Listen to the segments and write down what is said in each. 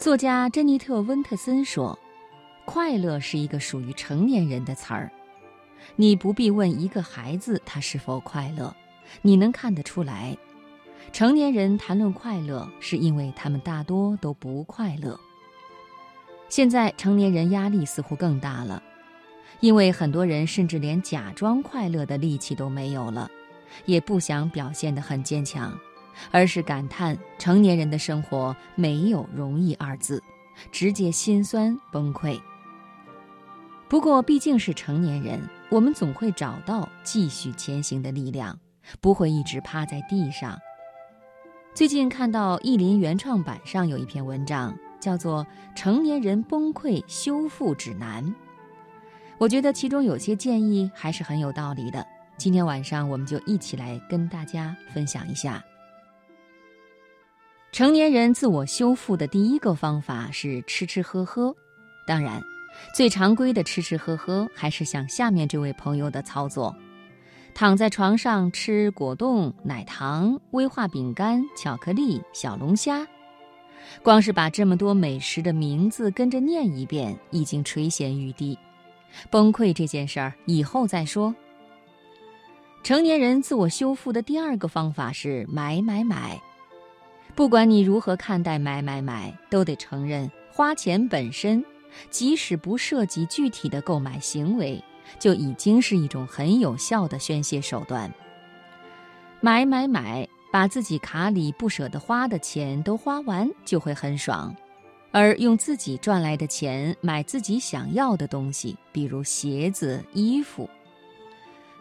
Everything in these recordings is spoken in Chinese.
作家珍妮特·温特森说：“快乐是一个属于成年人的词儿。你不必问一个孩子他是否快乐，你能看得出来。成年人谈论快乐，是因为他们大多都不快乐。现在成年人压力似乎更大了，因为很多人甚至连假装快乐的力气都没有了，也不想表现得很坚强。”而是感叹成年人的生活没有容易二字，直接心酸崩溃。不过毕竟是成年人，我们总会找到继续前行的力量，不会一直趴在地上。最近看到意林原创版上有一篇文章，叫做《成年人崩溃修复指南》，我觉得其中有些建议还是很有道理的。今天晚上我们就一起来跟大家分享一下。成年人自我修复的第一个方法是吃吃喝喝，当然，最常规的吃吃喝喝还是像下面这位朋友的操作：躺在床上吃果冻、奶糖、威化饼干、巧克力、小龙虾。光是把这么多美食的名字跟着念一遍，已经垂涎欲滴。崩溃这件事儿以后再说。成年人自我修复的第二个方法是买买买。不管你如何看待买买买，都得承认，花钱本身，即使不涉及具体的购买行为，就已经是一种很有效的宣泄手段。买买买，把自己卡里不舍得花的钱都花完，就会很爽；而用自己赚来的钱买自己想要的东西，比如鞋子、衣服。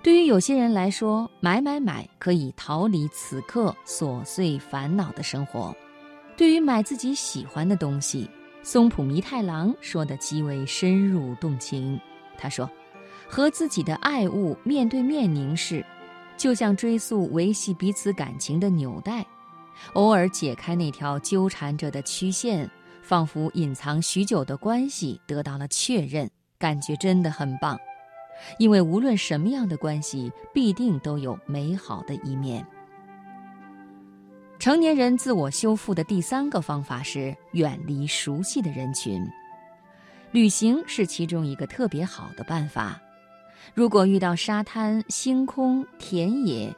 对于有些人来说，买买买可以逃离此刻琐碎烦恼的生活。对于买自己喜欢的东西，松浦弥太郎说的极为深入动情。他说：“和自己的爱物面对面凝视，就像追溯维系彼此感情的纽带，偶尔解开那条纠缠着的曲线，仿佛隐藏许久的关系得到了确认，感觉真的很棒。”因为无论什么样的关系，必定都有美好的一面。成年人自我修复的第三个方法是远离熟悉的人群，旅行是其中一个特别好的办法。如果遇到沙滩、星空、田野，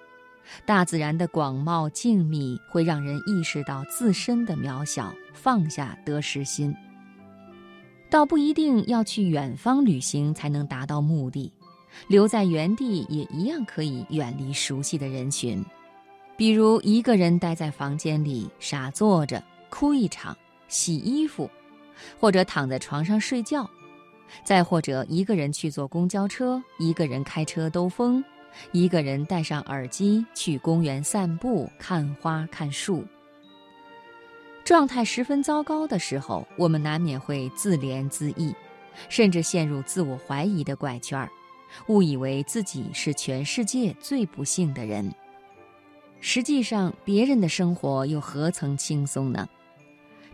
大自然的广袤静谧，会让人意识到自身的渺小，放下得失心。倒不一定要去远方旅行才能达到目的，留在原地也一样可以远离熟悉的人群。比如一个人待在房间里傻坐着哭一场，洗衣服，或者躺在床上睡觉，再或者一个人去坐公交车，一个人开车兜风，一个人戴上耳机去公园散步、看花、看树。状态十分糟糕的时候，我们难免会自怜自艾，甚至陷入自我怀疑的怪圈儿，误以为自己是全世界最不幸的人。实际上，别人的生活又何曾轻松呢？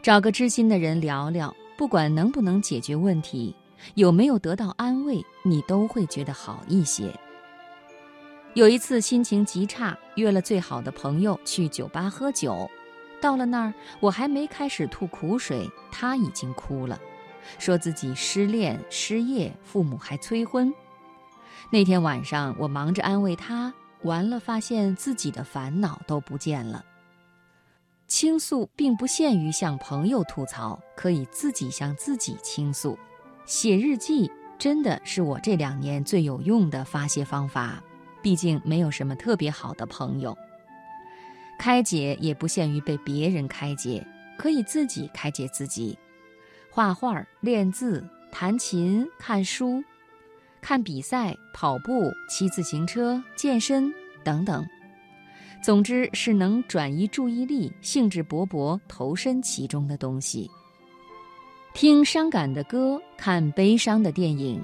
找个知心的人聊聊，不管能不能解决问题，有没有得到安慰，你都会觉得好一些。有一次心情极差，约了最好的朋友去酒吧喝酒。到了那儿，我还没开始吐苦水，他已经哭了，说自己失恋、失业，父母还催婚。那天晚上，我忙着安慰他，完了发现自己的烦恼都不见了。倾诉并不限于向朋友吐槽，可以自己向自己倾诉。写日记真的是我这两年最有用的发泄方法，毕竟没有什么特别好的朋友。开解也不限于被别人开解，可以自己开解自己。画画、练字、弹琴、看书、看比赛、跑步、骑自行车、健身等等。总之是能转移注意力、兴致勃勃投身其中的东西。听伤感的歌，看悲伤的电影，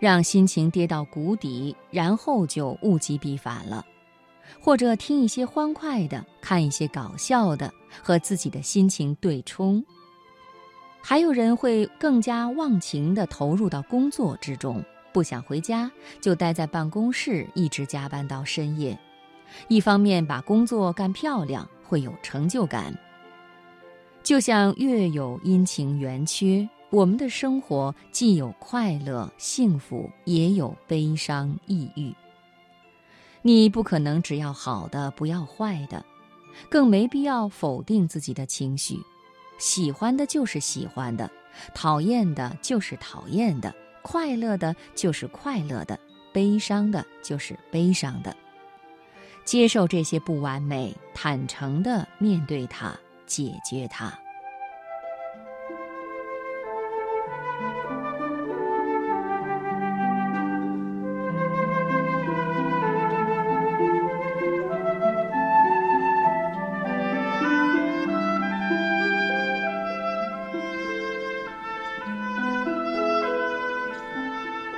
让心情跌到谷底，然后就物极必反了。或者听一些欢快的，看一些搞笑的，和自己的心情对冲。还有人会更加忘情地投入到工作之中，不想回家，就待在办公室，一直加班到深夜。一方面把工作干漂亮，会有成就感。就像月有阴晴圆缺，我们的生活既有快乐幸福，也有悲伤抑郁。你不可能只要好的不要坏的，更没必要否定自己的情绪。喜欢的就是喜欢的，讨厌的就是讨厌的，快乐的就是快乐的，悲伤的就是悲伤的。接受这些不完美，坦诚地面对它，解决它。